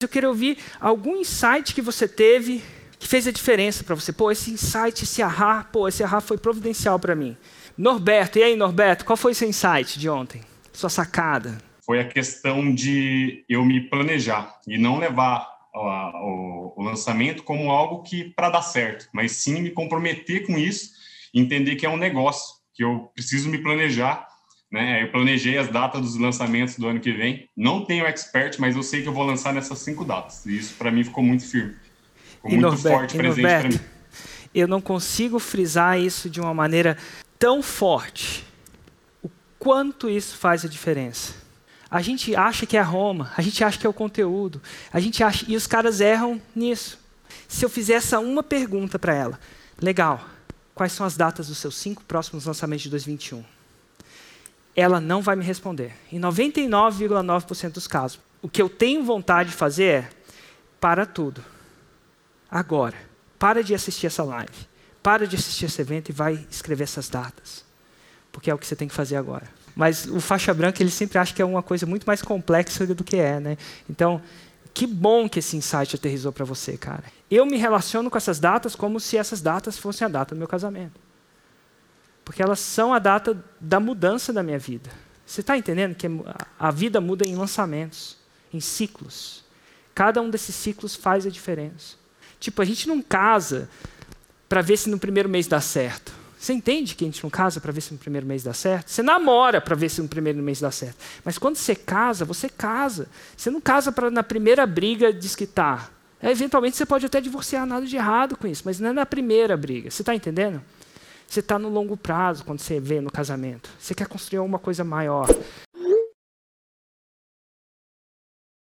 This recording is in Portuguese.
Eu quero ouvir algum insight que você teve que fez a diferença para você. Pô, esse insight, esse ahá, pô, esse ahá foi providencial para mim. Norberto, e aí, Norberto, qual foi seu insight de ontem? Sua sacada? Foi a questão de eu me planejar e não levar o, o lançamento como algo que para dar certo, mas sim me comprometer com isso, entender que é um negócio, que eu preciso me planejar. Né? Eu planejei as datas dos lançamentos do ano que vem. Não tenho expert, mas eu sei que eu vou lançar nessas cinco datas. E isso para mim ficou muito firme. Ficou e muito Norberto, forte presente para mim. Eu não consigo frisar isso de uma maneira tão forte. O quanto isso faz a diferença. A gente acha que é Roma, a gente acha que é o conteúdo, a gente acha e os caras erram nisso. Se eu fizer essa uma pergunta para ela, legal, quais são as datas dos seus cinco próximos lançamentos de 2021? Ela não vai me responder. Em 99,9% dos casos, o que eu tenho vontade de fazer é para tudo. Agora, para de assistir essa live, para de assistir esse evento e vai escrever essas datas, porque é o que você tem que fazer agora. Mas o faixa branca ele sempre acha que é uma coisa muito mais complexa do que é, né? Então, que bom que esse insight aterrizou para você, cara. Eu me relaciono com essas datas como se essas datas fossem a data do meu casamento. Porque elas são a data da mudança da minha vida. Você está entendendo que a vida muda em lançamentos, em ciclos. Cada um desses ciclos faz a diferença. Tipo, a gente não casa para ver se no primeiro mês dá certo. Você entende que a gente não casa para ver se no primeiro mês dá certo? Você namora para ver se no primeiro mês dá certo. Mas quando você casa, você casa. Você não casa para na primeira briga desquitar. É, eventualmente você pode até divorciar, nada de errado com isso, mas não é na primeira briga. Você está entendendo? Você está no longo prazo quando você vê no casamento. Você quer construir alguma coisa maior.